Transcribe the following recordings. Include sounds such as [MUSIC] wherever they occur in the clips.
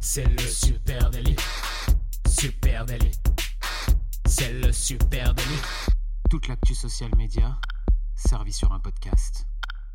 C'est le super délit. Super délit. C'est le super délit. Toute l'actu social média servie sur un podcast.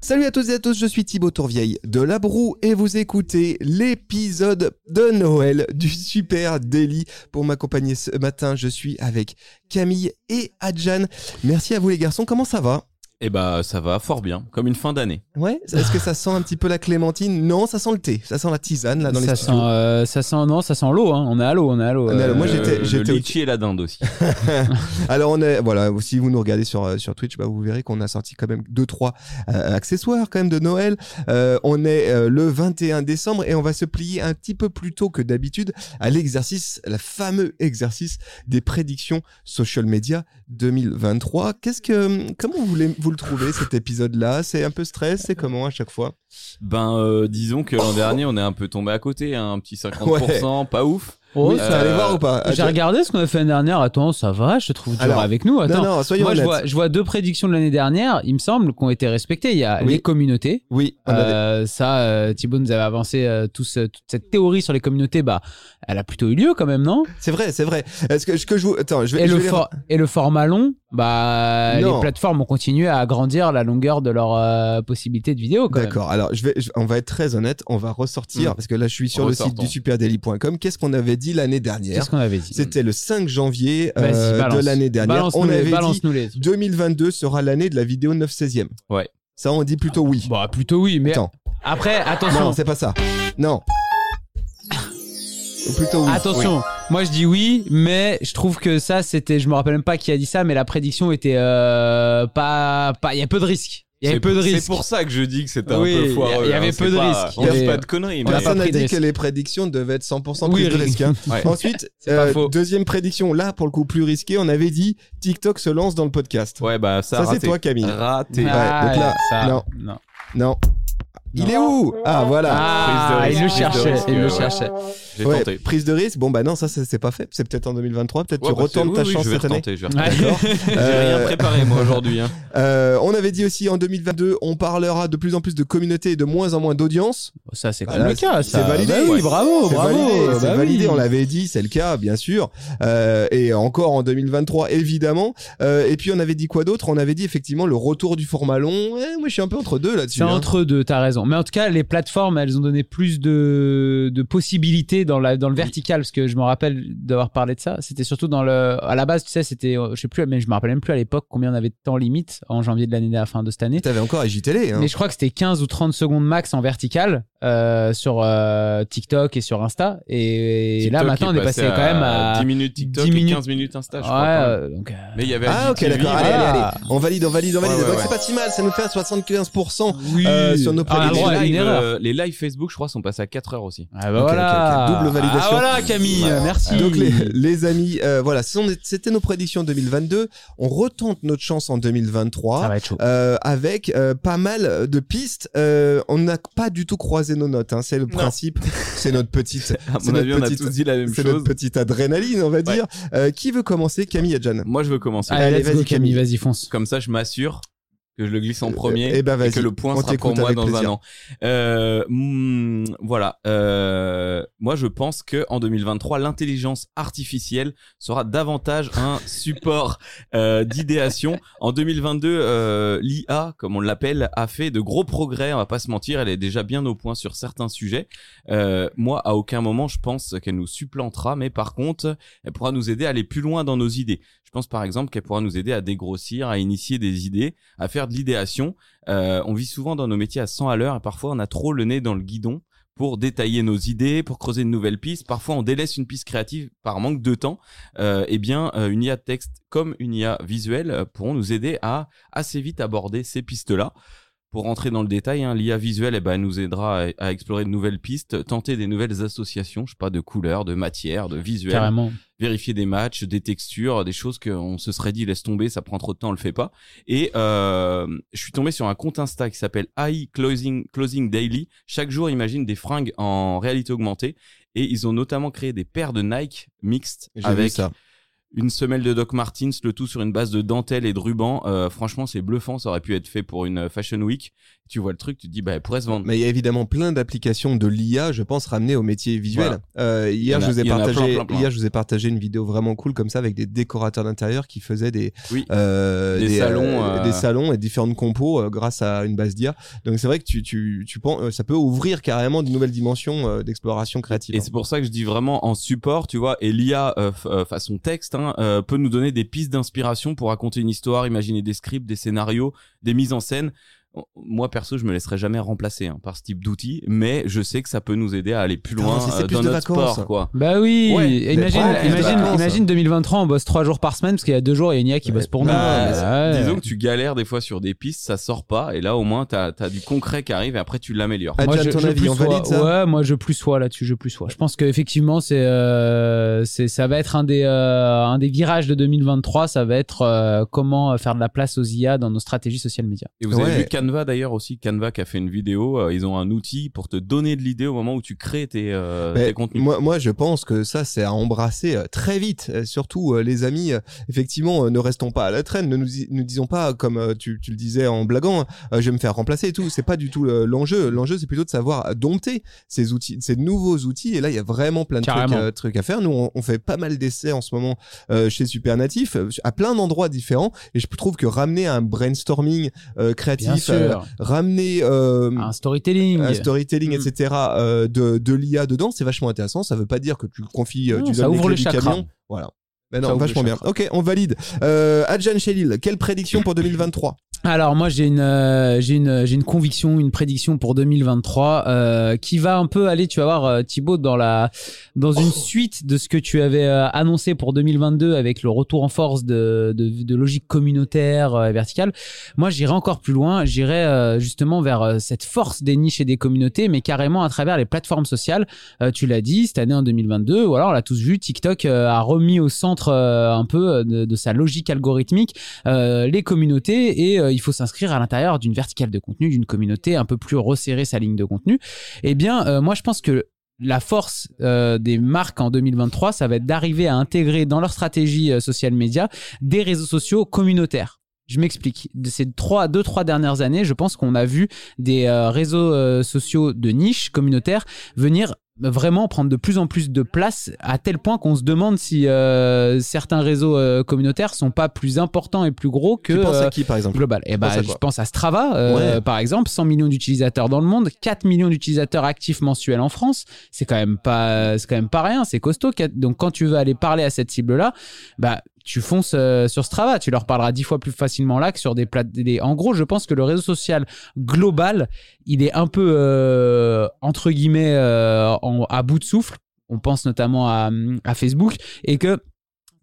Salut à tous et à tous, je suis Thibaut Tourvieille de La Broue et vous écoutez l'épisode de Noël du Super Daily. Pour m'accompagner ce matin, je suis avec Camille et Adjan. Merci à vous les garçons, comment ça va? Eh bah ça va fort bien, comme une fin d'année. Ouais, est-ce que ça sent un petit peu la clémentine? Non, ça sent le thé, ça sent la tisane là dans ça les sent, studios. euh, ça sent non, ça sent l'eau. Hein. On est à l'eau, on est à l'eau. On est à l'eau. Moi, Euh, j'étais- Euh, j'étais le au- litchi et la dinde aussi. [LAUGHS] Alors on est voilà, si vous nous regardez sur euh, sur Twitch, bah, vous verrez qu'on a sorti quand même deux trois euh, accessoires quand même de Noël. Euh, on est euh, le 21 décembre et on va se plier un petit peu plus tôt que d'habitude à l'exercice, le fameux exercice des prédictions social media 2023. Qu'est-ce que comment vous voulez vous le trouvez cet épisode là C'est un peu stress, c'est comment à chaque fois? Ben euh, disons que l'an dernier on est un peu tombé à côté, hein, un petit 50%, pas ouf. Oh, Oui, ça- allé euh, voir ou pas? J'ai regardé ce qu'on a fait l'année dernière. Attends, ça va, je te trouve dur Alors, avec nous. Attends. Non non, soyons Moi, je vois, je vois deux prédictions de l'année dernière, il me semble, qui ont été respectées. Il y a Oui. les communautés. Oui, on avait- Euh, ça, euh, Thibaut nous avait avancé euh, tout ce- toute cette théorie sur les communautés. Bah, elle a plutôt eu lieu quand même, non? C'est vrai, c'est vrai. Est-ce que que je vous attends, je vais et, je le vais les- for- et le format long, bah, Non. les plateformes ont continué à agrandir la longueur de leur euh, possibilité de vidéo. D'accord. Alors, je vais, je- on va être très honnête. On va ressortir Mm. parce que là, je suis sur le site du superdaily.com. Qu'est-ce qu'on avait dit l'année dernière Qu'est-ce qu'on avait dit C'était le 5 janvier euh, de l'année dernière. On avait dit balance-nous les. 2022 sera l'année de la vidéo 9 16e. Ouais. Ça, on dit plutôt oui. Bah, plutôt oui, mais Attends. après, attention. Non, c'est pas ça. Non. Plutôt oui. Attention, moi je dis oui, mais je trouve que ça c'était, je me rappelle même pas qui a dit ça, mais la prédiction était euh, pas, pas, il y a peu de risques. Il y avait C'est peu de pour- risques. C'est pour ça que je dis que c'était Oui, un peu foireux. il y avait hein, peu c'est de risques. On avait- pas de conneries. on a mais- Personne n'a dit que les prédictions devaient être 100% Oui, prises de ri- risque. hein. [LAUGHS] Ouais. Ensuite, [LAUGHS] euh, deuxième prédiction, là, pour le coup, plus risqué, on avait dit TikTok se lance dans le podcast. Ouais bah ça. Ça, c'est toi, Camille. Raté. Ah, donc là, ça, non. non. Non. Il est où? Ah, voilà. Ah, Prise de il le cherchait, risque, il le ouais. cherchait. J'ai Ouais, tenté. prise de risque. Bon, bah non, ça, c'est c'est pas fait. C'est peut-être en 2023. Peut-être Ouais, tu bah, retentes ta oui, oui, chance je vais cette année. retenter. [LAUGHS] J'ai Euh, rien préparé moi aujourd'hui. hein. [LAUGHS] euh, on avait dit aussi en 2022, on parlera de plus en plus de communautés et de moins en moins d'audience. Ça c'est quand Voilà, même le cas. c'est validé. Bah oui, Ouais. bravo, c'est bravo. validé, bah c'est oui. validé. On l'avait dit, c'est le cas, bien sûr. Euh, et encore en 2023, évidemment. Euh, et puis on avait dit quoi d'autre? On avait dit effectivement le retour du format long. Ouais, moi, je suis un peu entre deux là-dessus. C'est hein. entre deux, t'as raison. Mais en tout cas, les plateformes, elles ont donné plus de, de possibilités dans, la, dans le vertical, parce que je me rappelle d'avoir parlé de ça. C'était surtout dans le. À la base, tu sais, c'était. euh, Je sais plus, mais je me rappelle même plus à l'époque combien on avait de temps limite en janvier de l'année à la fin de cette année. T'avais encore IJTélé. Hein. Mais je crois que c'était 15 ou 30 secondes max en vertical euh, sur euh, TikTok et sur Insta. Et, TikTok là, maintenant, on est passé quand même à. 10 minutes TikTok 10 minutes. et 15 minutes Insta, je Ouais, crois. euh, donc, euh, Mais il y avait Ah ok d'accord allez, allez allez on valide on valide on valide Ouais, ouais, donc ouais. c'est pas si mal ça nous fait 75% oui. euh, sur nos Ah, on a le prédictions. droit à les, une lives, erreur. euh, les lives Facebook, je crois, sont passés à 4 heures aussi. Ah bah voilà. Double validation. Ah voilà Camille, merci. donc les, les amis euh, voilà c'était nos prédictions 2022 on retente notre chance en 2023 Ça va être chaud. euh, avec euh, pas mal de pistes. Euh, on n'a pas du tout croisé nos notes. Hein. C'est le principe. C'est notre petite. [LAUGHS] À c'est mon avis, on notre a petite- tous dit la même C'est chose. notre petite adrénaline, on va dire. Euh, qui veut commencer? Camille et John Moi, je veux commencer. Allez, vas-y, Camille. vas-y fonce. Comme ça, je m'assure que je le glisse en premier eh ben, et que le point sera pour moi dans plaisir. un an. Euh, hmm, voilà. Euh, moi, je pense que en 2023, l'intelligence artificielle sera davantage un [LAUGHS] support euh, d'idéation. En 2022, euh, l'IA, comme on l'appelle, a fait de gros progrès. On va pas se mentir, elle est déjà bien au point sur certains sujets. Euh, moi, à aucun moment, je pense qu'elle nous supplantera, mais par contre, elle pourra nous aider à aller plus loin dans nos idées. Je pense par exemple qu'elle pourra nous aider à dégrossir, à initier des idées, à faire de l'idéation. Euh, on vit souvent dans nos métiers à 100 à l'heure et parfois on a trop le nez dans le guidon pour détailler nos idées, pour creuser une nouvelle piste. Parfois, on délaisse une piste créative par manque de temps. Euh, eh bien, euh, une IA texte comme une IA visuelle pourront nous aider à assez vite aborder ces pistes-là. Pour rentrer dans le détail, hein, l'IA visuelle eh ben, elle nous aidera à, à explorer de nouvelles pistes, tenter des nouvelles associations, je sais pas, de couleurs, de matières, de visuels Carrément. vérifier des matchs, des textures, des choses qu'on se serait dit laisse tomber, ça prend trop de temps, on le fait pas. Et euh, je suis tombé sur un compte Insta qui s'appelle AI Closing, Closing Daily. Chaque jour, imagine des fringues en réalité augmentée. Et ils ont notamment créé des paires de Nike mixtes avec ça. Une semelle de Doc Martens, le tout sur une base de dentelle et de ruban. Euh, franchement, c'est bluffant. Ça aurait pu être fait pour une Fashion Week. Tu vois le truc, tu te dis, bah, elle pourrait se vendre. Mais il y a évidemment plein d'applications de l'IA, je pense, ramenées au métier visuel. Euh, hier, a- je vous ai partagé, plein, plein, plein. hier, je vous ai partagé une vidéo vraiment cool comme ça avec des décorateurs d'intérieur qui faisaient des, Oui. euh, Des salons, euh, des salons et différentes compos euh, grâce à une base d'IA. Donc c'est vrai que tu, tu, tu penses, euh, ça peut ouvrir carrément de nouvelles dimensions euh, d'exploration créative. Et c'est pour ça que je dis vraiment en support, tu vois, et l'IA euh, euh, façon texte hein, euh, peut nous donner des pistes d'inspiration pour raconter une histoire, imaginer des scripts, des scénarios, des mises en scène. Moi perso, je me laisserai jamais remplacer hein, par ce type d'outils, mais je sais que ça peut nous aider à aller plus loin c'est euh, plus dans notre vacances. sport, quoi. Bah oui, Ouais, imagine, imagine, imagine 2023, on bosse trois jours par semaine parce qu'il y a deux jours, il y a une IA qui Ouais. bosse pour nous. Bah, ouais. Disons que tu galères des fois sur des pistes, ça sort pas, et là au moins t'as as du concret qui arrive et après tu l'améliores. Ah, Moi, je, ton je avis, plus on sois. valide ça Ouais, moi je plus sois là-dessus, je plus sois. Je pense qu'effectivement, c'est, euh, c'est, ça va être un des, euh, un des virages de 2023. Ça va être euh, comment faire de la place aux IA dans nos stratégies social media. Et vous avez Ouais. vu Canva d'ailleurs aussi, Canva qui a fait une vidéo, euh, ils ont un outil pour te donner de l'idée au moment où tu crées tes, euh, Mais tes contenus. moi, moi, je pense que ça, c'est à embrasser euh, très vite. Euh, surtout, euh, les amis, euh, effectivement, ne restons pas à la traîne. Ne nous, disons pas, comme euh, tu, tu le disais en blaguant, euh, je vais me faire remplacer et tout. C'est pas du tout euh, l'enjeu. L'enjeu, c'est plutôt de savoir dompter ces outils, ces nouveaux outils. Et là, il y a vraiment plein de trucs, euh, à faire. Nous, on, on fait pas mal d'essais en ce moment euh, chez Supernatif, à plein d'endroits différents. Et je trouve que ramener un brainstorming euh, créatif, sûr. euh, ramener euh, un storytelling. un storytelling, Mm. etc. euh, de, de l'IA dedans, c'est vachement intéressant. Ça veut pas dire que tu le confies, Non, tu ça donnes ouvre les chakras. camion. Voilà. Mais non, vachement bien. Ok, on valide. Euh, Adjan Chelil, quelle prédiction pour 2023 Alors moi j'ai une euh, j'ai une j'ai une conviction, une prédiction pour 2023 euh, qui va un peu aller, tu vas voir euh, Thibaut dans la dans une suite de ce que tu avais annoncé pour 2022 avec le retour en force de de, de logique communautaire et verticale. Moi j'irai encore plus loin, j'irai euh, justement vers euh, cette force des niches et des communautés, mais carrément à travers les plateformes sociales. Euh, tu l'as dit, cette année en 2022, ou alors on l'a tous vu, TikTok euh, a remis au centre euh, un peu euh, de, sa logique algorithmique euh, les communautés et il faut s'inscrire à l'intérieur d'une verticale de contenu, d'une communauté un peu plus resserrer sa ligne de contenu. Eh bien, moi je pense que la force des marques en 2023, ça va être d'arriver à intégrer dans leur stratégie euh, social média des réseaux sociaux communautaires. Je m'explique. De ces trois, deux, trois dernières années, je pense qu'on a vu des réseaux sociaux de niche communautaires venir vraiment prendre de plus en plus de place à tel point qu'on se demande si euh, certains réseaux euh, communautaires sont pas plus importants et plus gros que Tu penses euh, à qui, par exemple global. Et penses bah, à je pense à Strava, euh, Ouais. par exemple, 100 millions d'utilisateurs dans le monde, 4 millions d'utilisateurs actifs mensuels en France. C'est quand même pas, c'est quand même pas rien, c'est costaud. Donc, quand tu veux aller parler à cette cible-là, bah, tu fonces euh, sur Strava, tu leur parleras dix fois plus facilement là que sur des plates. En gros, je pense que le réseau social global, il est un peu euh, entre guillemets euh, à bout de souffle. On pense notamment à Facebook et que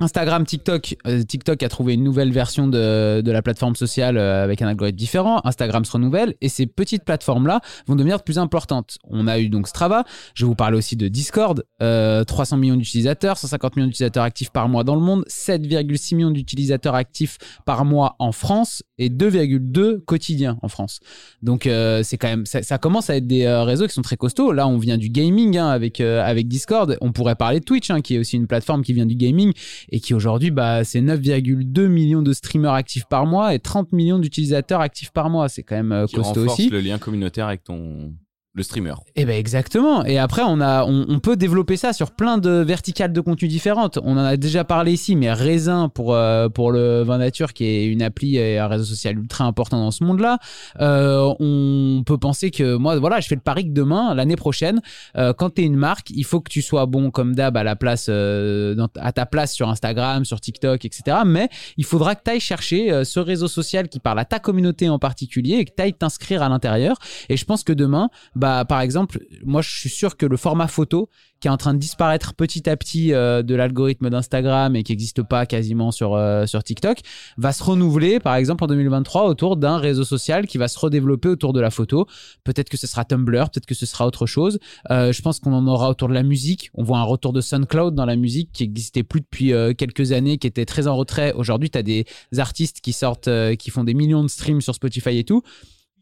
Instagram, TikTok, euh, TikTok a trouvé une nouvelle version de, de la plateforme sociale euh, avec un algorithme différent. Instagram se renouvelle et ces petites plateformes-là vont devenir de plus importantes. On a eu donc Strava. Je vous parler aussi de Discord. Euh, 300 millions d'utilisateurs, 150 millions d'utilisateurs actifs par mois dans le monde, 7,6 millions d'utilisateurs actifs par mois en France et 2,2 quotidiens en France. Donc euh, c'est quand même ça, ça commence à être des euh, réseaux qui sont très costauds. Là, on vient du gaming hein, avec euh, avec Discord. On pourrait parler de Twitch, hein, qui est aussi une plateforme qui vient du gaming et qui aujourd'hui, bah, c'est 9,2 millions de streamers actifs par mois et 30 millions d'utilisateurs actifs par mois. C'est quand même euh, qui costaud renforce aussi. le lien communautaire avec ton le streamer. Eh ben exactement. Et après, on a, on, peut développer ça sur plein de verticales de contenu différentes. On en a déjà parlé ici, mais Raisin pour euh, pour le vin nature, qui est une appli et un réseau social ultra important dans ce monde-là. Euh, on peut penser que moi, voilà, je fais le pari que demain, l'année prochaine, euh, quand tu es une marque, il faut que tu sois bon comme d'hab à la place, à ta place sur Instagram, sur TikTok, etc. Mais il faudra que tu ailles chercher ce réseau social qui parle à ta communauté en particulier et que tu ailles t'inscrire à l'intérieur. Et je pense que demain, bah, par exemple, moi, je suis sûr que le format photo, qui est en train de disparaître petit à petit euh, de l'algorithme d'Instagram et qui n'existe pas quasiment sur, euh, sur TikTok, va se renouveler, par exemple, en 2023, autour d'un réseau social qui va se redévelopper autour de la photo. Peut-être que ce sera Tumblr, peut-être que ce sera autre chose. Euh, je pense qu'on en aura autour de la musique. On voit un retour de SoundCloud dans la musique qui existait plus depuis quelques années, qui était très en retrait. Aujourd'hui, tu as des artistes qui sortent, qui font des millions de streams sur Spotify et tout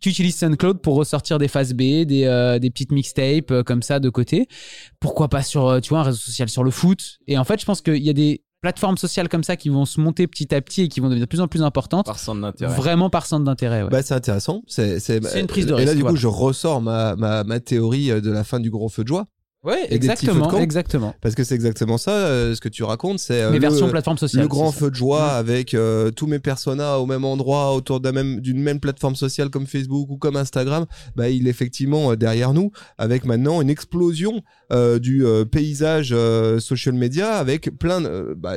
tu utilises SoundCloud pour ressortir des phases B, des, euh, des petites mixtapes euh, comme ça de côté. Pourquoi pas sur, euh, tu vois, un réseau social sur le foot Et en fait, je pense qu'il y a des plateformes sociales comme ça qui vont se monter petit à petit et qui vont devenir de plus en plus importantes, Par centre d'intérêt. vraiment par centre d'intérêt. ouais. Bah, c'est intéressant. C'est une prise de Et là, risque, du coup, voilà. je ressors ma, ma, ma théorie de la fin du gros feu de joie. De exactement, camp. exactement. Parce que c'est exactement ça, euh, ce que tu racontes. C'est euh, Les le- versions plateforme sociale. le grand ça. feu de joie Mm. avec euh, tous mes personas au même endroit autour d'un même d'une même plateforme sociale comme Facebook ou comme Instagram bah il est effectivement euh, derrière nous avec maintenant une explosion du paysage social media avec plein de, bah,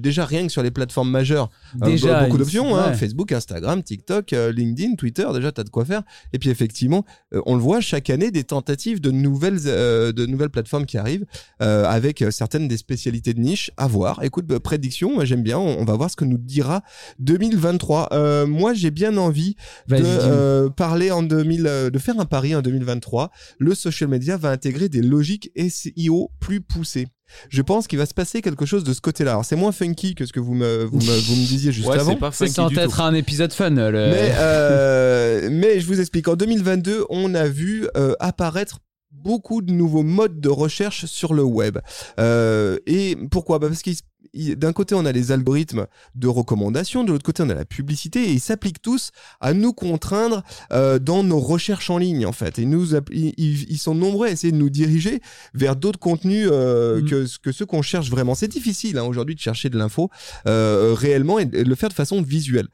déjà rien que sur les plateformes majeures Déjà, beaucoup d'options hein, ouais. Facebook Instagram TikTok LinkedIn Twitter déjà t'as de quoi faire et puis effectivement on le voit chaque année des tentatives de nouvelles de nouvelles plateformes qui arrivent euh, avec euh, certaines des spécialités de niche à voir. Écoute, euh, prédiction, moi j'aime bien, on, on va voir ce que nous dira 2023. Euh, moi j'ai bien envie de euh, parler en 2000, euh, de faire un pari en 2023. Le social media va intégrer des logiques SEO plus poussées. Je pense qu'il va se passer quelque chose de ce côté-là. Alors c'est moins funky que ce que vous me, vous me, vous me disiez juste Ouais, avant. c'est pas funky du être tout. un épisode fun. le- Mais, euh, [LAUGHS] mais je vous explique. En 2022, on a vu euh, apparaître beaucoup de nouveaux modes de recherche sur le web. Euh, et pourquoi? Bah Parce qu'il d'un côté, on a les algorithmes de recommandation, de l'autre côté, on a la publicité, et ils s'appliquent tous à nous contraindre euh, dans nos recherches en ligne, en fait. Et nous, ils, sont nombreux à essayer de nous diriger vers d'autres contenus euh, Mm. que, que ceux qu'on cherche vraiment. C'est difficile hein, aujourd'hui de chercher de l'info euh, réellement et de le faire de façon visuelle.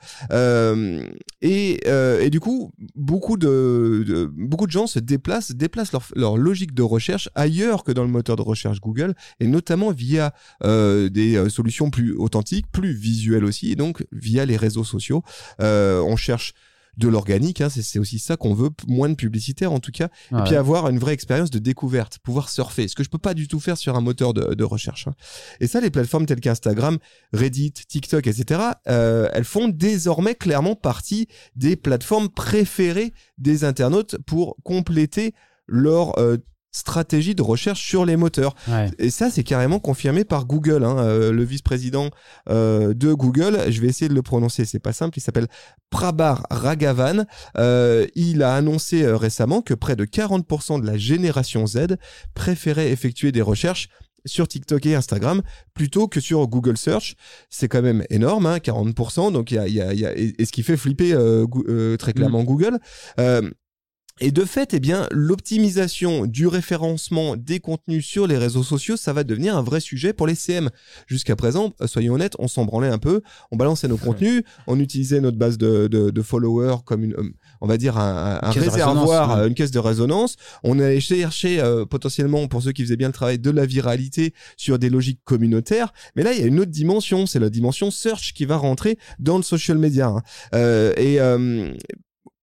Et, et du coup, beaucoup de, de- beaucoup de gens se déplacent, déplacent leur, leur logique de recherche ailleurs que dans le moteur de recherche Google, et notamment via euh, des euh, solutions plus authentiques, plus visuelles aussi, et donc via les réseaux sociaux. Euh, on cherche de l'organique, hein, c'est aussi ça qu'on veut, moins de publicitaire en tout cas, et puis Ouais. avoir une vraie expérience de découverte, pouvoir surfer, ce que je peux pas du tout faire sur un moteur de, de recherche. hein. Et ça, les plateformes telles qu'Instagram, Reddit, TikTok, etc., euh, elles font désormais clairement partie des plateformes préférées des internautes pour compléter leur euh, stratégie de recherche sur les moteurs. Ouais. Et ça, c'est carrément confirmé par Google. hein. Euh, le vice-président euh, de Google, je vais essayer de le prononcer, c'est pas simple, il s'appelle Prabhar Raghavan. Euh, il a annoncé récemment que près de 40% de la génération Z préférait effectuer des recherches sur TikTok et Instagram plutôt que sur Google Search. C'est quand même énorme, hein, 40%. Donc il y a, il y a- il y a- et, et ce qui fait flipper euh, euh, très clairement Google. Euh, et de fait, eh bien, l'optimisation du référencement des contenus sur les réseaux sociaux, ça va devenir un vrai sujet pour les CM. Jusqu'à présent, euh, soyons honnêtes, on s'en branlait un peu, on balançait nos contenus, on utilisait notre base de, de, de followers comme une, euh, on va dire un, réservoir, ouais. euh, une caisse de résonance. On allait chercher euh, potentiellement, pour ceux qui faisaient bien le travail, de la viralité sur des logiques communautaires. Mais là, il y a une autre dimension, c'est la dimension search qui va rentrer dans le social media. hein. Euh, et euh,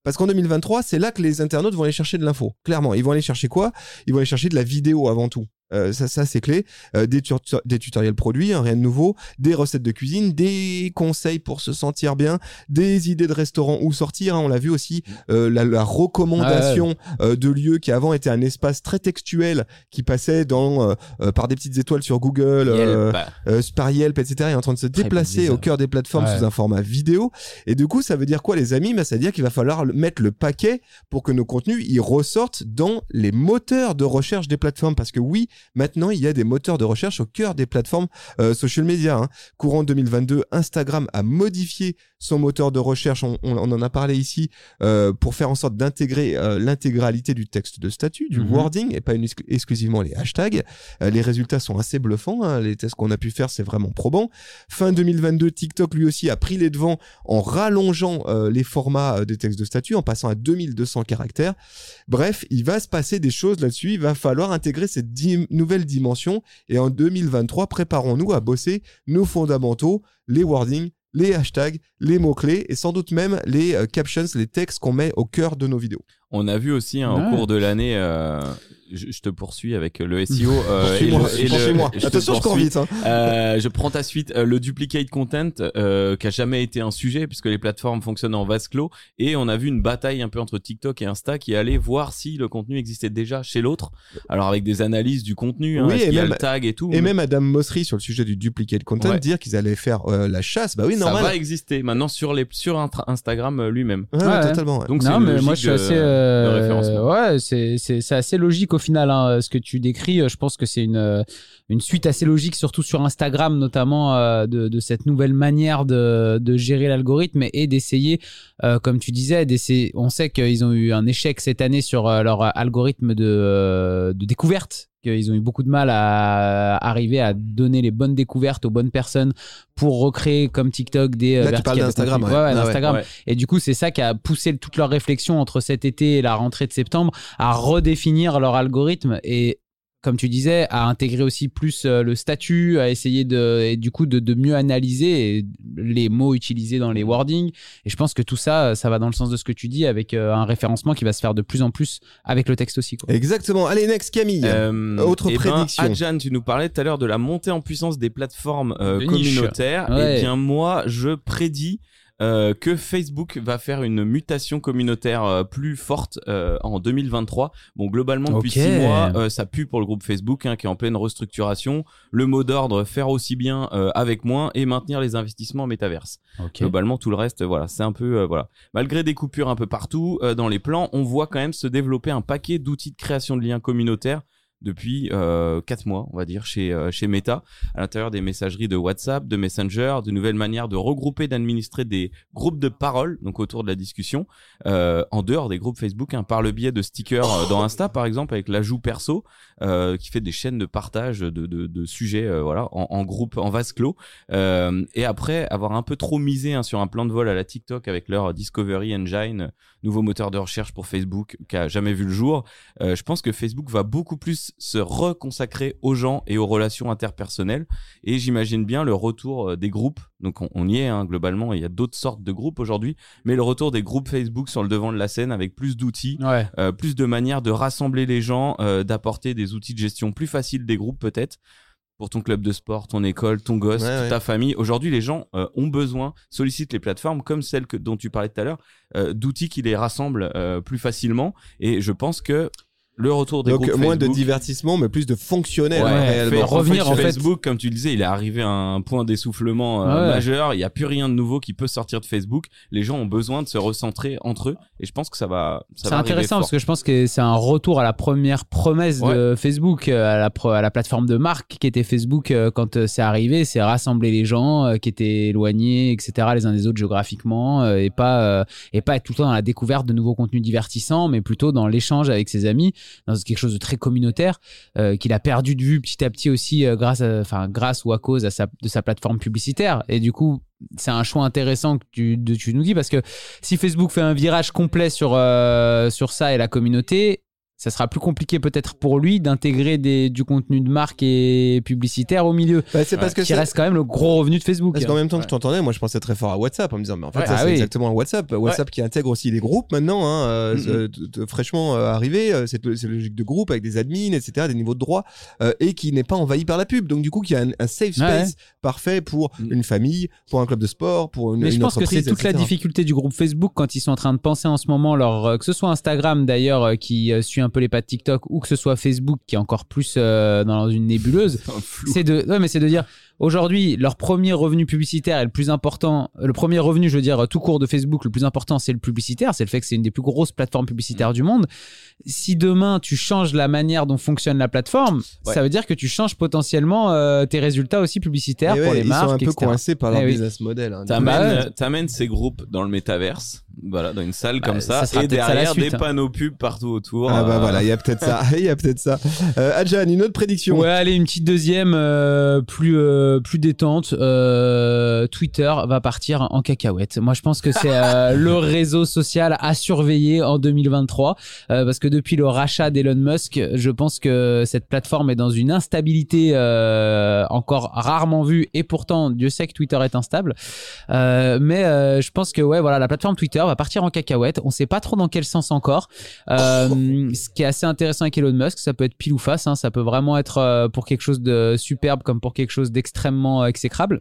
parce qu'en 2023, c'est là que les internautes vont aller chercher de l'info. Clairement, ils vont aller chercher quoi? Ils vont aller chercher de la vidéo avant tout. Euh, ça, ça c'est clé. Euh, des, tu- des tutoriels produits, hein, rien de nouveau, des recettes de cuisine, des conseils pour se sentir bien, des idées de restaurants où sortir. hein. On l'a vu aussi, euh, la, la recommandation euh, de lieux qui avant était un espace très textuel qui passait dans euh, par des petites étoiles sur Google, Yelp. par Yelp, etc. est en train de se Très déplacer au cœur des plateformes sous un format vidéo. Et du coup, ça veut dire quoi, les amis? Bah, Ça veut dire qu'il va falloir mettre le paquet pour que nos contenus ils ressortent dans les moteurs de recherche des plateformes. Parce que oui, maintenant, il y a des moteurs de recherche au cœur des plateformes euh, social media. hein. Courant 2022, Instagram a modifié son moteur de recherche. On, on- on en a parlé ici euh, pour faire en sorte d'intégrer euh, l'intégralité du texte de statut, du Mhm. wording, et pas une- exclusivement les hashtags. Euh, les résultats sont assez bluffants. hein. Les tests qu'on a pu faire, c'est vraiment probant. Fin 2022, TikTok lui aussi a pris les devants en rallongeant les formats des textes de statut, en passant à 2200 caractères. Bref, il va se passer des choses là-dessus. Il va falloir intégrer cette nouvelle dimension. Et en 2023, préparons-nous à bosser nos fondamentaux, les wordings, les hashtags, les mots-clés et sans doute même les euh, captions, les textes qu'on met au cœur de nos vidéos. On a vu aussi hein, Ouais. au cours de l'année, euh, je, je te poursuis avec le SEO. [LAUGHS] euh, et Poursuis-moi, le- et le- poursuis-moi. je te Attention, je cours vite. hein. Euh, je prends ta suite. Euh, le duplicate content, euh, qui a jamais été un sujet puisque les plateformes fonctionnent en vase clos. Et on a vu une bataille un peu entre TikTok et Insta qui allait voir si le contenu existait déjà chez l'autre. Alors avec des analyses du contenu, hein, Oui, et y a même- le tag et tout. Et même Adam Mosseri sur le sujet du duplicate content Ouais. dire qu'ils allaient faire euh, la chasse. Bah oui, ça normal. va exister maintenant sur les sur Instagram lui-même. Ouais, ouais, Ouais. totalement. ouais. Donc non, mais moi je suis assez, euh, ouais, c'est c'est c'est assez logique au final. hein, ce que tu décris, euh, je pense que c'est une euh, une suite assez logique, surtout sur Instagram notamment, euh, de de cette nouvelle manière de de gérer l'algorithme et d'essayer, euh, comme tu disais, d'essayer. On sait qu'ils ont eu un échec cette année sur leur algorithme de de découverte. Qu'ils ont eu beaucoup de mal à arriver à donner les bonnes découvertes aux bonnes personnes pour recréer comme TikTok des euh, Là, tu parles d'Instagram, ouais. Ouais, Ah d'Instagram. Ouais. Et du coup, c'est ça qui a poussé toute leur réflexion entre cet été et la rentrée de septembre à redéfinir leur algorithme et comme tu disais, à intégrer aussi plus euh, le statut, à essayer de, et du coup de, de mieux analyser les mots utilisés dans les wordings. Et je pense que tout ça, ça va dans le sens de ce que tu dis, avec euh, un référencement qui va se faire de plus en plus avec le texte aussi. Quoi. Exactement. Allez, next Camille. Euh, Autre eh ben, prédiction. Adjan, tu nous parlais tout à l'heure de la montée en puissance des plateformes euh, De communautaires. Ouais. Eh bien, moi, je prédis euh, que Facebook va faire une mutation communautaire euh, plus forte euh, en 2023. Bon, globalement, depuis six mois, euh, ça pue pour le groupe Facebook hein, qui est en pleine restructuration. Le mot d'ordre, faire aussi bien euh, avec moins et maintenir les investissements en métaverse. Globalement, tout le reste, voilà, c'est un peu, euh, voilà. Malgré des coupures un peu partout euh, dans les plans, on voit quand même se développer un paquet d'outils de création de liens communautaires depuis euh, 4 mois, on va dire, chez, euh, chez Meta, à l'intérieur des messageries de WhatsApp, de Messenger, de nouvelles manières de regrouper, d'administrer des groupes de parole, donc autour de la discussion, euh, en dehors des groupes Facebook, hein, par le biais de stickers euh, dans Insta, par exemple, avec l'ajout perso, euh, qui fait des chaînes de partage de, de, de sujets, euh, voilà, en, en groupe, en vase clos. Et après avoir un peu trop misé hein, sur un plan de vol à la TikTok avec leur Discovery Engine, nouveau moteur de recherche pour Facebook, qui a jamais vu le jour, je pense que Facebook va beaucoup plus se reconsacrer aux gens et aux relations interpersonnelles. Et j'imagine bien le retour euh, des groupes. Donc on, on y est hein, globalement. Il y a d'autres sortes de groupes aujourd'hui, mais le retour des groupes Facebook sur le devant de la scène avec plus d'outils, Ouais. euh, plus de manières de rassembler les gens, euh, d'apporter des outils de gestion plus faciles des groupes peut-être pour ton club de sport, ton école, ton gosse, Ouais, ouais. ta famille. Aujourd'hui, les gens euh, ont besoin, sollicitent les plateformes comme celles que, dont tu parlais tout à l'heure, euh, d'outils qui les rassemblent euh, plus facilement. Et je pense que le retour des Donc groupes moins de Facebook, divertissement, mais plus de fonctionnel Ouais, hein, fait- revenir, en fait. Facebook, comme tu le disais, il est arrivé à un point d'essoufflement euh, Ouais. majeur. Il n'y a plus rien de nouveau qui peut sortir de Facebook. Les gens ont besoin de se recentrer entre eux, et je pense que ça va. ça C'est intéressant fort. parce que je pense que c'est un retour à la première promesse de Facebook, euh, à la, à la plateforme de marque qui était Facebook euh, quand c'est arrivé, c'est rassembler les gens qui étaient éloignés, etc., les uns des autres géographiquement, et pas et pas être tout le temps dans la découverte de nouveaux contenus divertissants, mais plutôt dans l'échange avec ses amis, dans quelque chose de très communautaire euh, qu'il a perdu de vue petit à petit aussi euh, grâce, à, enfin grâce ou à cause sa, de sa plateforme publicitaire. Et du coup, c'est un choix intéressant que tu, de- tu nous dis parce que si Facebook fait un virage complet sur, euh, sur ça et la communauté, ça sera plus compliqué peut-être pour lui d'intégrer du contenu de marque et publicitaire au milieu, Bah, c'est parce que qui reste quand même le gros revenu de Facebook. Parce qu'en même temps que je t'entendais, moi je pensais très fort à WhatsApp en me disant, mais en fait, Ouais, ça ah c'est oui. exactement un WhatsApp. WhatsApp qui intègre aussi les groupes maintenant, hein, euh, euh, fraîchement euh, arrivé. euh, C'est c'est logique de groupe avec des admins, etc., des niveaux de droit, euh, et qui n'est pas envahi par la pub. Donc du coup, qui a un, un safe Ouais, space parfait pour Mhm. une famille, pour un club de sport, pour une, Mais je une pense que c'est toute la difficulté du groupe Facebook quand ils sont en train de penser en ce moment leur euh, que ce soit Instagram d'ailleurs euh, qui euh, suit un peu les pas de TikTok ou que ce soit Facebook qui est encore plus euh, dans une nébuleuse. [LAUGHS] C'est de ouais, mais c'est de dire aujourd'hui leur premier revenu publicitaire est le plus important le premier revenu je veux dire tout court de Facebook le plus important c'est le publicitaire c'est le fait que c'est une des plus grosses plateformes publicitaires du monde si demain tu changes la manière dont fonctionne la plateforme Ouais. ça veut dire que tu changes potentiellement euh, tes résultats aussi publicitaires Et pour ouais, les ils marques sont un peu etc. coincés par leur Eh oui. business model. hein. T'amènes, Bah euh, t'amènes ces groupes dans le métaverse, voilà, dans une salle Bah, comme ça, et peut-être ça derrière suite, des hein. panneaux pubs partout autour. Ah bah euh, voilà, il y a peut-être ça. [LAUGHS] Il y a peut-être ça. Euh, Adjan, une autre prédiction. Ouais, allez, une petite deuxième, euh, plus, euh, plus détente. Euh, Twitter va partir en cacahuète. Moi, je pense que c'est euh, [LAUGHS] le réseau social à surveiller en 2023. euh, parce que depuis le rachat d'Elon Musk, je pense que cette plateforme est dans une instabilité euh, encore rarement vue. Et pourtant, Dieu sait que Twitter est instable. Euh, mais euh, je pense que ouais, voilà, la plateforme Twitter va partir en cacahuète. On sait pas trop dans quel sens encore. Euh, ce qui est assez intéressant avec Elon Musk, ça peut être pile ou face. hein, ça peut vraiment être pour quelque chose de superbe comme pour quelque chose d'extrêmement euh, exécrable.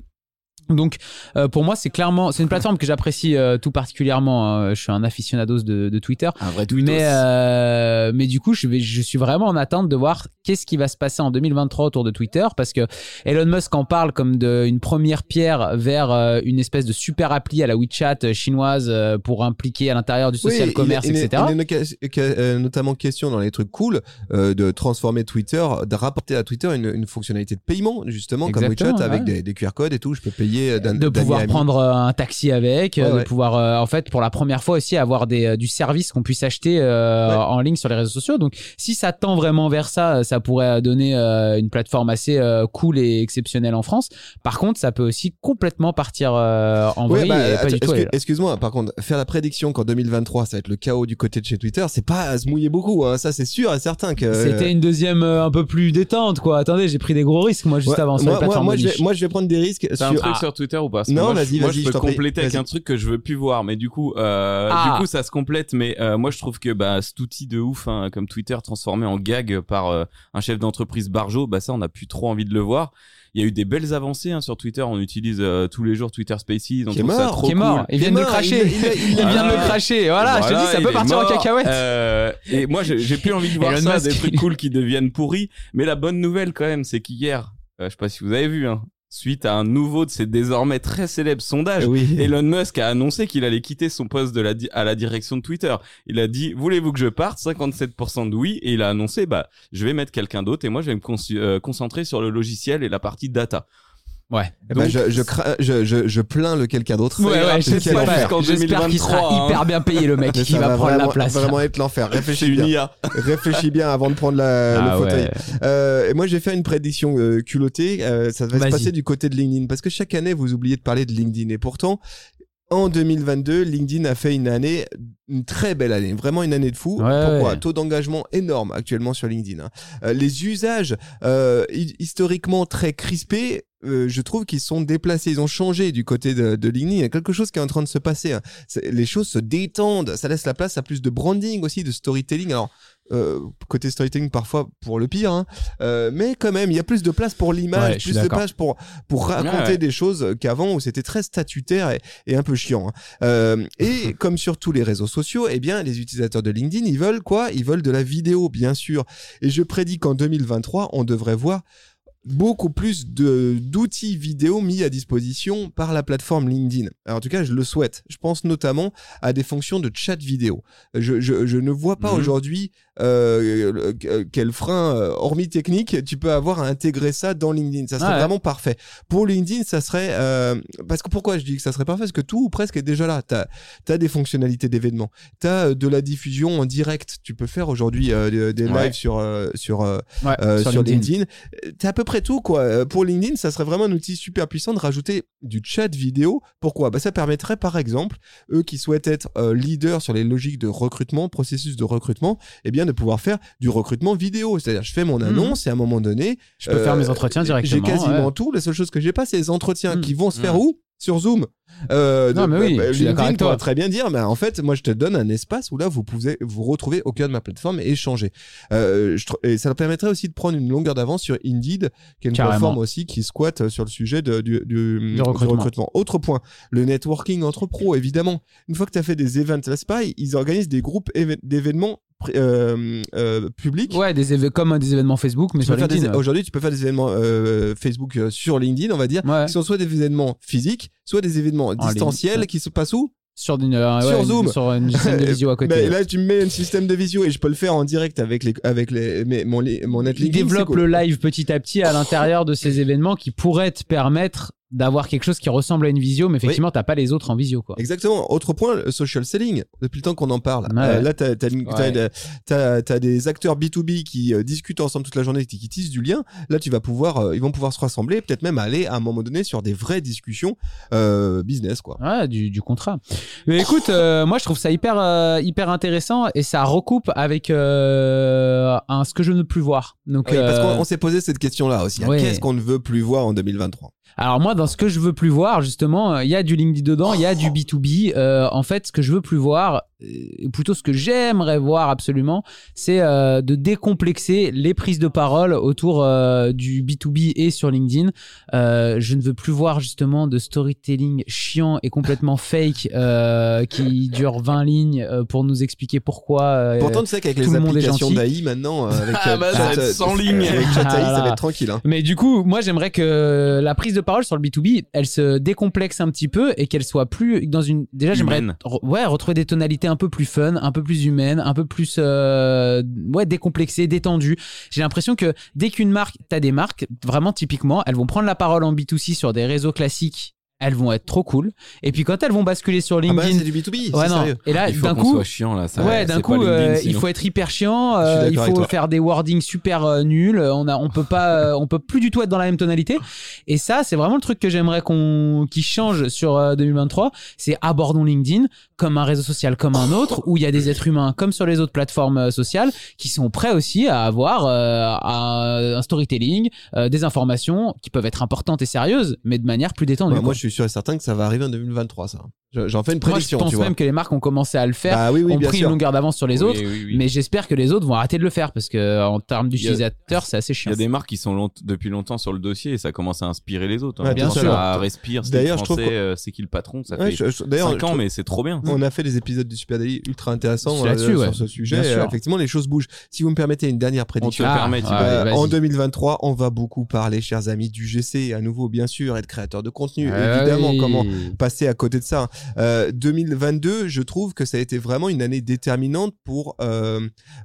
Donc euh, pour moi c'est clairement c'est une plateforme que j'apprécie euh, tout particulièrement. hein. Je suis un aficionados de, de Twitter. Un vrai tweetos. Mais, euh, mais du coup, je, vais, je suis vraiment en attente de voir qu'est-ce qui va se passer en 2023 autour de Twitter parce que Elon Musk en parle comme d'une première pierre vers euh, une espèce de super appli à la WeChat euh, chinoise euh, pour impliquer à l'intérieur du social Oui, commerce, il est- etc. il est notamment question dans les trucs cool euh, de transformer Twitter, de rapporter à Twitter une, une fonctionnalité de paiement, justement, comme WeChat, avec des, des QR codes et tout. Je peux payer d'un de pouvoir ami. prendre euh, un taxi avec, euh, Ouais, de ouais. pouvoir euh, en fait pour la première fois aussi avoir des, euh, du service qu'on puisse acheter euh, Ouais. en ligne sur les réseaux sociaux. Donc si ça tend vraiment vers ça, euh, ça pourrait donner euh, une plateforme assez euh, cool et exceptionnelle en France. Par contre, ça peut aussi complètement partir euh, en Ouais, vrille bah. Excuse-moi, par contre, faire la prédiction qu'en 2023, ça va être le chaos du côté de chez Twitter, c'est pas à se mouiller beaucoup. Hein. Ça, c'est sûr et certain que. C'était une deuxième euh, un peu plus détente quoi. Attendez, j'ai pris des gros risques moi juste Ouais, avant sur moi, les plateformes moi, de moi, je vais, niche. moi, je vais prendre des risques sur. Ah. Sur Twitter ou pas? Parce que Non, moi, vas-y, je, moi, vas-y, je je peux compléter avec Vas-y. un truc que je veux plus voir, mais du coup, euh, Ah. du coup, ça se complète. Mais euh, moi, je trouve que bah, cet outil de ouf, hein, comme Twitter transformé en gag par euh, un chef d'entreprise barjo, bah ça, on a plus trop envie de le voir. Il y a eu des belles avancées hein, sur Twitter. On utilise euh, tous les jours Twitter Spaces. On Qui est trouve ça mort, trop qui est mort. cool. Ils viennent de mort, cracher. il- il- [LAUGHS] il- il- viennent de Voilà. cracher. Voilà, je te dis, ça il peut partir en mort. cacahuète. Euh, et moi, j'ai plus envie de [LAUGHS] voir ça, des trucs il- cool qui deviennent pourris. Mais la bonne nouvelle, quand même, c'est qu'hier, euh, je sais pas si vous avez vu, hein, suite à un nouveau de ces désormais très célèbres sondages, Oui. Elon Musk a annoncé qu'il allait quitter son poste de la di- à la direction de Twitter. Il a dit voulez-vous que je parte? 57% de oui et il a annoncé bah je vais mettre quelqu'un d'autre et moi je vais me euh, concentrer sur le logiciel et la partie data. Ouais. Eh ben, Donc- je, je, crains- je, je, je plains le quelqu'un d'autre. Ouais, ouais, j'espère qu'il sera 2023, hein. hyper bien payé le mec qui ça va prendre vraiment, la place. vraiment être l'enfer. [LAUGHS] Réfléchis bien. IA. Réfléchis bien avant de prendre la, Ah le fauteuil. ouais. Euh, et moi, j'ai fait une prédiction euh, culottée. Euh, ça va se passer du côté de LinkedIn parce que chaque année, vous oubliez de parler de LinkedIn. Et pourtant, en 2022, LinkedIn a fait une année, une très belle année, vraiment une année de fou. Ouais, Pourquoi ouais. Taux d'engagement énorme actuellement sur LinkedIn. hein. Euh, les usages euh, hi- historiquement très crispés. Euh, je trouve qu'ils sont déplacés, ils ont changé du côté de, de LinkedIn. Il y a quelque chose qui est en train de se passer. hein. Les choses se détendent, ça laisse la place à plus de branding aussi, de storytelling. Alors, euh, côté storytelling parfois pour le pire, hein. Euh, mais quand même, il y a plus de place pour l'image, Ouais, plus de place pour pour raconter Ouais, ouais. des choses qu'avant où c'était très statutaire et, et un peu chiant. hein. Euh, et [LAUGHS] comme sur tous les réseaux sociaux, eh bien, les utilisateurs de LinkedIn, ils veulent quoi? Ils veulent de la vidéo, bien sûr. Et je prédis qu'en 2023, on devrait voir beaucoup plus de d'outils vidéo mis à disposition par la plateforme LinkedIn. Alors, en tout cas, je le souhaite. Je pense notamment à des fonctions de chat vidéo. Je, je, je ne vois pas Mhm. aujourd'hui euh, euh, quel frein, euh, hormis technique, tu peux avoir à intégrer ça dans LinkedIn. Ça serait Ouais. vraiment parfait. Pour LinkedIn, ça serait... euh, parce que pourquoi je dis que ça serait parfait? Parce que tout ou presque est déjà là. Tu as, des fonctionnalités d'événements. Tu as de la diffusion en direct. Tu peux faire aujourd'hui euh, des, Ouais. lives sur, euh, sur, euh, Ouais, euh, sur sur, LinkedIn. Euh, T'as à peu près tout, quoi. Euh, Pour LinkedIn, ça serait vraiment un outil super puissant de rajouter du chat vidéo. Pourquoi? Bah, Ça permettrait, par exemple, eux qui souhaitent être euh, leaders sur les logiques de recrutement, processus de recrutement, eh bien, de pouvoir faire du recrutement vidéo. C'est-à-dire, je fais mon Mhm. annonce et à un moment donné, Je peux euh, faire mes entretiens directement. j'ai quasiment ouais. tout. La seule chose que j'ai pas, c'est les entretiens Mhm. qui vont se faire Mhm. où? Sur Zoom. Euh, Non, mais oui, je suis LinkedIn toi. très bien dire, mais en fait, moi, je te donne un espace où là, vous pouvez vous retrouver au cœur de ma plateforme et échanger. Euh, je et ça permettrait aussi de prendre une longueur d'avance sur Indeed, qui est une Carrément. plateforme aussi qui squatte sur le sujet de- du, du- du recrutement. Autre point, le networking entre pros, évidemment. Une fois que tu as fait des events, là, pareil, ils organisent des groupes d'événements euh, euh, publics. Ouais, des comme des événements Facebook, mais Tu sur LinkedIn. ouais. Aujourd'hui, tu peux faire des événements euh, Facebook euh, sur LinkedIn, on va dire, Ouais. qui sont soit des événements physiques, soit des événements distanciels qui se passent où? Sur, une, euh, Sur ouais, Zoom. Sur une scène de visio à [LAUGHS] côté. Là, tu me mets un système de visio et je peux le faire en direct avec les, avec les, mes- mon, mon il développe cool. le live petit à petit à l'intérieur de ces événements qui pourraient te permettre d'avoir quelque chose qui ressemble à une visio, mais effectivement, t'as pas les autres en visio, quoi. Exactement. Autre point, le social selling. Depuis le temps qu'on en parle. Ouais. Euh, là, t'as, Ouais. t'as- t'as des acteurs B2B qui euh, discutent ensemble toute la journée, qui, qui tissent du lien. Là, tu vas pouvoir, euh, ils vont pouvoir se rassembler, peut-être même aller à un moment donné sur des vraies discussions euh, business, quoi. Ouais, du, du contrat. Mais écoute, euh, moi je trouve ça hyper, euh, hyper intéressant et ça recoupe avec euh, un, ce que je ne veux plus voir. Donc, Oui, parce qu'on on s'est posé cette question-là aussi. hein. ouais. Qu'est-ce qu'on ne veut plus voir en 2023 Alors moi, dans ce que je veux plus voir, justement, euh, il y a du LinkedIn dedans, il y a du B2B. Euh, en fait, ce que je veux plus voir, euh, plutôt ce que j'aimerais voir absolument, c'est euh, de décomplexer les prises de parole autour euh, du B2B et sur LinkedIn. Euh, je ne veux plus voir justement de storytelling chiant et complètement [LAUGHS] fake euh, qui dure 20 lignes euh, pour nous expliquer pourquoi. euh, Pourtant, tu sais qu'avec tout les le monde est applications d'AI maintenant, euh, avec Ah bah, ça va être sans ligne. avec chat AI, ça va être tranquille. Hein. Mais du coup, moi j'aimerais que la prise de parole sur le B2B, elle se décomplexe un petit peu et qu'elle soit plus dans une. Déjà, j'aimerais re- ouais retrouver des tonalités un peu plus fun, un peu plus humaines, un peu plus euh, ouais décomplexées, détendues. J'ai l'impression que dès qu'une marque, t'as des marques vraiment typiquement, elles vont prendre la parole en B2C sur des réseaux classiques. Elles vont être trop cool. Et puis quand elles vont basculer sur Ah bah, LinkedIn, c'est du B2B. ouais non. sérieux. Et là, Il faut d'un coup, soit chiant là. Ça, ouais, d'un coup, euh, il faut être hyper chiant. Euh, il faut faire des wordings super euh, nuls. On a, on peut pas, euh, on peut plus du tout être dans la même tonalité. Et ça, c'est vraiment le truc que j'aimerais qu'on, qui change sur euh, 2023. C'est abordons LinkedIn comme un réseau social comme un autre, où il y a des êtres humains comme sur les autres plateformes euh, sociales qui sont prêts aussi à avoir euh, un, un storytelling, euh, des informations qui peuvent être importantes et sérieuses, mais de manière plus détendue. Ouais, moi, je suis sûr et certain que ça va arriver en 2023, ça. Je- J'en fais une Moi, je prédiction, pense tu vois. même que les marques ont commencé à le faire, Bah oui, oui, ont bien pris sûr. une longueur d'avance sur les Oui, autres. oui, oui. Mais j'espère que les autres vont arrêter de le faire parce que en termes d'utilisateurs, c'est assez Il chiant. y a des marques qui sont long- depuis longtemps sur le dossier et ça commence à inspirer les autres. hein. Bien sûr. Ça respire. c'est D'ailleurs, je trouve qu'on- euh, c'est qui le patron? Ça Ouais, fait je- je- D'ailleurs, 5 je ans, trouve- mais c'est trop bien. On a fait des épisodes du Super Daily ultra intéressants euh, là-dessus, sur ouais. ce sujet. Bien sûr. Euh, effectivement, les choses bougent. Si vous me permettez une dernière On te prédiction. Ah. Euh, vas-y. en 2023, on va beaucoup parler, chers amis, du GC, à nouveau, bien sûr, et de créateurs de contenu. Évidemment, Ouais. comment passer à côté de ça. Euh, 2022, je trouve que ça a été vraiment une année déterminante pour euh,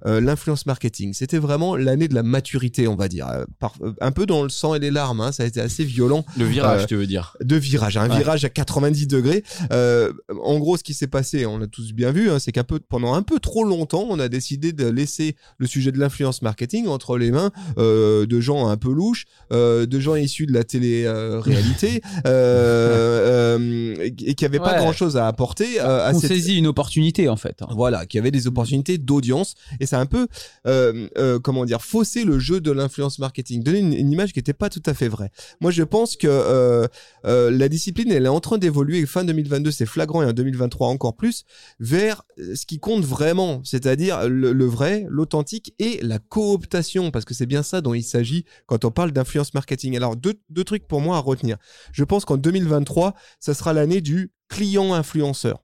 euh, l'influence marketing. C'était vraiment l'année de la maturité, on va dire. Euh, par- euh, un peu dans le sang et les larmes, hein, ça a été assez violent Le virage, Euh, tu veux dire. de virage, un Ouais. virage à 90 degrés. Euh, en gros, ce qui s'est passé, on l'a tous bien vu, hein, c'est qu'un peu pendant un peu trop longtemps, on a décidé de laisser le sujet de l'influence marketing entre les mains euh, de gens un peu louches, euh, de gens issus de la télé-réalité [LAUGHS] euh, euh, et qui n'avaient pas Grand-chose à apporter euh, à On cette saisit une opportunité en fait. voilà, qui avait des opportunités d'audience et ça a un peu, euh, euh, comment dire, faussé le jeu de l'influence marketing, donné une, une image qui n'était pas tout à fait vraie. Moi, je pense que la discipline, elle est en train d'évoluer. Fin 2022, c'est flagrant et en 2023 encore plus vers ce qui compte vraiment, c'est-à-dire le, le vrai, l'authentique et la cooptation, parce que c'est bien ça dont il s'agit quand on parle d'influence marketing. Alors deux, deux trucs pour moi à retenir. Je pense qu'en 2023, ça sera l'année du client influenceur.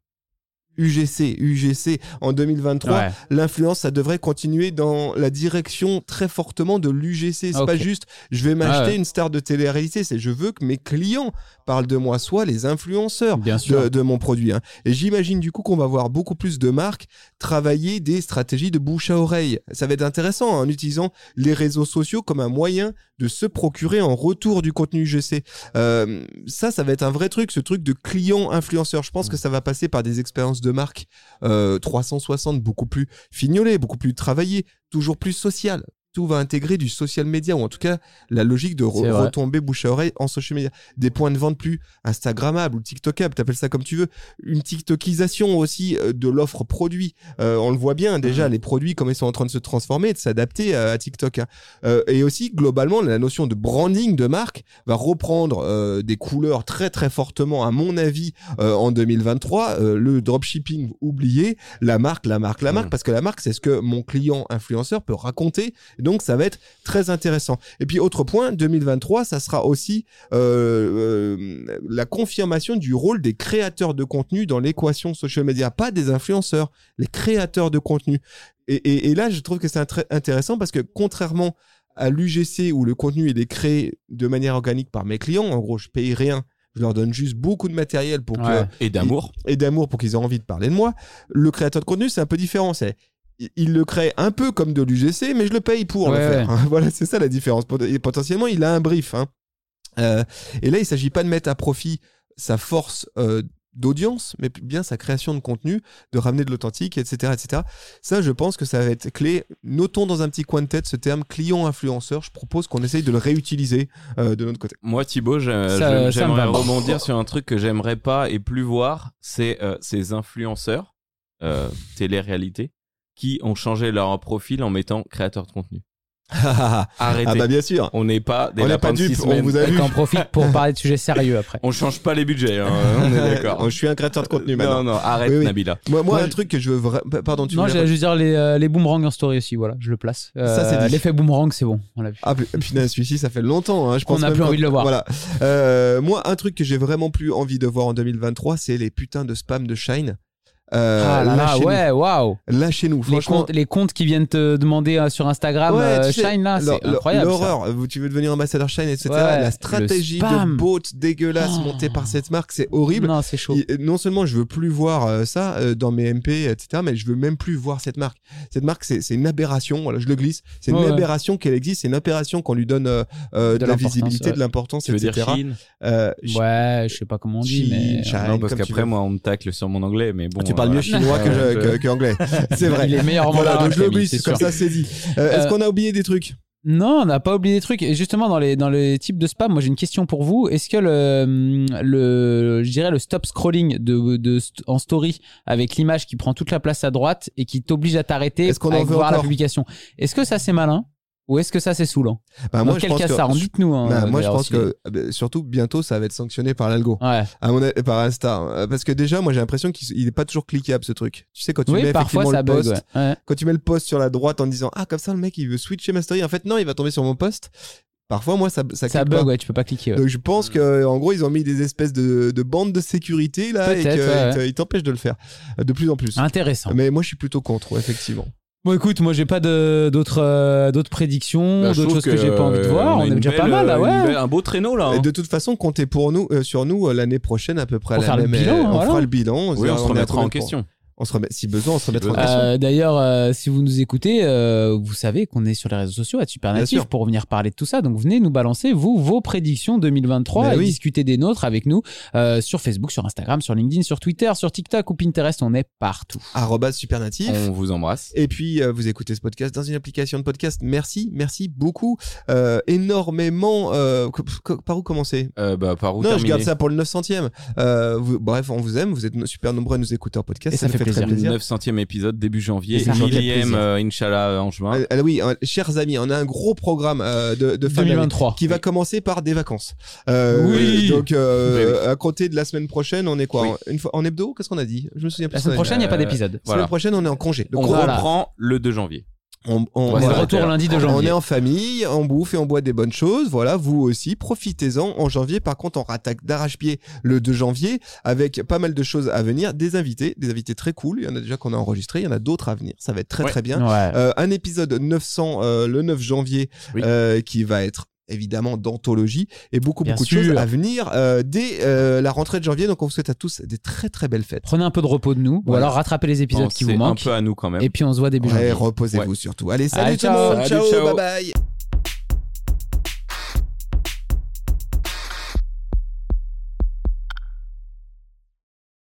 UGC, UGC en 2023, Ouais. l'influence, ça devrait continuer dans la direction très fortement de l'UGC. C'est pas juste, je vais m'acheter Ah ouais. une star de télé-réalité, c'est je veux que mes clients parlent de moi, soit les influenceurs Bien sûr. de, de mon produit. hein. Et j'imagine du coup qu'on va voir beaucoup plus de marques travailler des stratégies de bouche à oreille. Ça va être intéressant hein, en utilisant les réseaux sociaux comme un moyen de se procurer en retour du contenu UGC. Euh, ça, ça va être un vrai truc, ce truc de client influenceur. Je pense que ça va passer par des expériences de marque euh, 360 beaucoup plus fignolées, beaucoup plus travaillées, toujours plus sociales. Tout va intégrer du social media, ou en tout cas la logique de re- retomber bouche à oreille en social media. Des points de vente plus Instagrammables ou TikTokables, t'appelles ça comme tu veux. Une TikTokisation aussi euh, de l'offre produit. Euh, on le voit bien déjà, les produits, comment ils sont en train de se transformer et de s'adapter à, à TikTok. hein. Euh, et aussi, globalement, la notion de branding de marque va reprendre euh, des couleurs très très fortement, à mon avis, en 2023. Euh, le dropshipping oublié, la marque, la marque, la marque, Mm. parce que la marque, c'est ce que mon client influenceur peut raconter. Donc, ça va être très intéressant. Et puis, autre point, 2023, ça sera aussi euh, euh, la confirmation du rôle des créateurs de contenu dans l'équation social media, pas des influenceurs, les créateurs de contenu. Et, et- et là, je trouve que c'est intéressant parce que contrairement à l'UGC où le contenu il est créé de manière organique par mes clients, en gros, je paye rien. Je leur donne juste beaucoup de matériel pour que. Et d'amour. et d'amour pour qu'ils aient envie de parler de moi. Le créateur de contenu, c'est un peu différent. C'est il- le crée un peu comme de l'UGC, mais je le paye pour le Ouais, faire. [LAUGHS] voilà, c'est ça la différence. Potentiellement, il a un brief. hein. Euh, et là, il s'agit pas de mettre à profit sa force euh, d'audience, mais bien sa création de contenu, de ramener de l'authentique, etc., etc. Ça, je pense que ça va être clé. Notons dans un petit coin de tête ce terme client-influenceur. Je propose qu'on essaye de le réutiliser euh, de notre côté. Moi, Thibaut, j'aimerais va. rebondir sur un truc que j'aimerais pas et plus voir, c'est euh, ces influenceurs euh, télé-réalité qui ont changé leur profil en mettant créateur de contenu. [LAUGHS] Arrêtez. ah bah bien sûr. On n'est pas des On lapins pas de dupes, on vous a vu. qu'on profite pour parler de sujets sérieux après. On change pas les budgets, hein, on est [LAUGHS] d'accord. Je suis un créateur de contenu maintenant. Non, non, arrête Oui, oui. Nabila. Moi, moi, Moi, un truc que je veux vraiment. Pardon, tu Non, j'allais juste dire les, euh, les boomerangs en story aussi, voilà, je le place. Euh, Ça, c'est dit. L'effet boomerang, c'est bon, on l'a vu. Ah pu- punaise, celui-ci, ça fait longtemps. Hein, je pense n'a même plus envie de le voir. Voilà. Euh, moi, un truc que j'ai vraiment plus envie de voir en 2023, c'est les putains de spam de Shine. Euh, ah là là, ouais, waouh. Lâchez-nous. Franchement. comptes, les comptes qui viennent te demander euh, sur Instagram, Ouais, euh, tu sais, Shine là, c'est incroyable. L'horreur. Tu veux devenir ambassadeur Shine, etc. Ouais. La stratégie de bot dégueulasse Oh. montée par cette marque, c'est horrible. Non, c'est chaud. Non seulement je veux plus voir euh, ça euh, dans mes MP, etc., mais je veux même plus voir cette marque. Cette marque, c'est c'est une aberration. Voilà, je le glisse. C'est une ouais. aberration qu'elle existe. C'est une aberration qu'on lui donne de, De la visibilité, ouais. de l'importance, Tu veux dire etc. Chine Euh, ch- Ouais, je sais pas comment on dit, mais. Chine, Chine, Non, parce qu'après, moi, on me tacle sur mon anglais, mais bon. Parles euh, mieux chinois que, je- que, que anglais. [LAUGHS] C'est vrai. Il est meilleur en Voilà, donc je le glisse, c'est comme ça c'est dit. Euh, Est-ce Euh, qu'on a oublié des trucs? Non, on n'a pas oublié des trucs. Et justement, dans les, dans les types de spam, moi j'ai une question pour vous. Est-ce que le, le, je dirais le stop scrolling de, de, en story avec l'image qui prend toute la place à droite et qui t'oblige à t'arrêter Est-ce veut voir la publication, est-ce que ça c'est malin? Ou est-ce que ça c'est saoulant Bah, Dans moi, je quel pense cas que- ça rend Dites-nous. hein, Bah, moi je pense que euh, surtout bientôt ça va être sanctionné par l'algo. Ouais. À mon avis, par Insta. Euh, Parce que déjà, moi j'ai l'impression qu'il il est pas toujours cliquable ce truc. Tu sais, quand tu Oui, mets parfois effectivement le bug. post, ouais. Ouais. quand tu mets le post sur la droite en disant Ah, comme ça le mec il veut switcher ma story, en fait non, il va tomber sur mon post. Parfois, moi ça, ça, Ça bug, pas. ouais, tu peux pas cliquer. ouais. Donc je pense que en gros ils ont mis des espèces de, de bandes de sécurité là et qu'ils ouais. t'empêchent de le faire euh, de plus en plus. Intéressant. Mais moi je suis plutôt contre, effectivement. Bon, écoute, moi j'ai pas de- d'autres euh, d'autres prédictions, Bah, d'autres choses que, j'ai pas envie de euh, voir. a On, est déjà belle, pas mal là, euh, ouais. belle- un beau traîneau là. hein. Et de toute façon, comptez pour nous, euh, sur nous euh, l'année prochaine à peu près à Pour la faire le même. bilan, euh, on voilà. fera le bilan. Oui, on se est à remettra en question. On se remet, si besoin, on se remettra en question. Euh, D'ailleurs, euh, si vous nous écoutez, euh, vous savez qu'on est sur les réseaux sociaux à Super Bien Natif sûr. pour venir parler de tout ça. Donc venez nous balancer vous vos prédictions 2023 Mais et oui. discuter des nôtres avec nous euh, sur Facebook, sur Instagram, sur LinkedIn, sur Twitter, sur TikTok ou Pinterest. On est partout. Supernatif. On vous embrasse. Et puis, euh, vous écoutez ce podcast dans une application de podcast. Merci, merci beaucoup. Euh, énormément. euh, par où commencer? Euh, bah, par où Non, je garde ça pour le 900e. Euh, vous- bref, on vous aime. Vous êtes super nombreux à nous écouter en podcast. Et ça fait très plaisir. plaisir. 900e épisode début janvier, millième euh, Inch'Allah en juin. Euh, euh, oui, euh, chers amis, on a un gros programme euh, de, de fin d'année 2023. qui va commencer par des vacances. Euh, Oui. Donc, euh, Mais à côté de la semaine prochaine, on est quoi Oui. en- Une fois en hebdo Qu'est-ce qu'on a dit? Je me souviens plus. La semaine prochaine, il n'y a pas Euh, d'épisode. La Voilà. semaine prochaine, on est en congé. Donc, On reprend le 2 janvier. On, on- On est de Voilà. retour lundi de On janvier. est en famille, on bouffe et on boit des bonnes choses. Voilà, vous aussi, profitez-en. En janvier, par contre, on rattaque d'arrache-pied le 2 janvier avec pas mal de choses à venir, des invités, des invités très cool. Il y en a déjà qu'on a enregistré, il y en a d'autres à venir. Ça va être très Ouais. très bien. Ouais. Euh, un épisode 900 euh, le 9 janvier Oui. euh, qui va être évidemment d'anthologie et beaucoup Bien beaucoup de choses à venir euh, dès euh, la rentrée de janvier. Donc on vous souhaite à tous des très très belles fêtes. Prenez un peu de repos de nous ou alors rattrapez les épisodes qui vous un manquent. peu à nous quand même. Et puis on se voit début Ouais, janvier. reposez-vous Ouais. surtout. Allez, salut Allez, tout le ciao. monde. Salut, ciao. ciao. bye bye.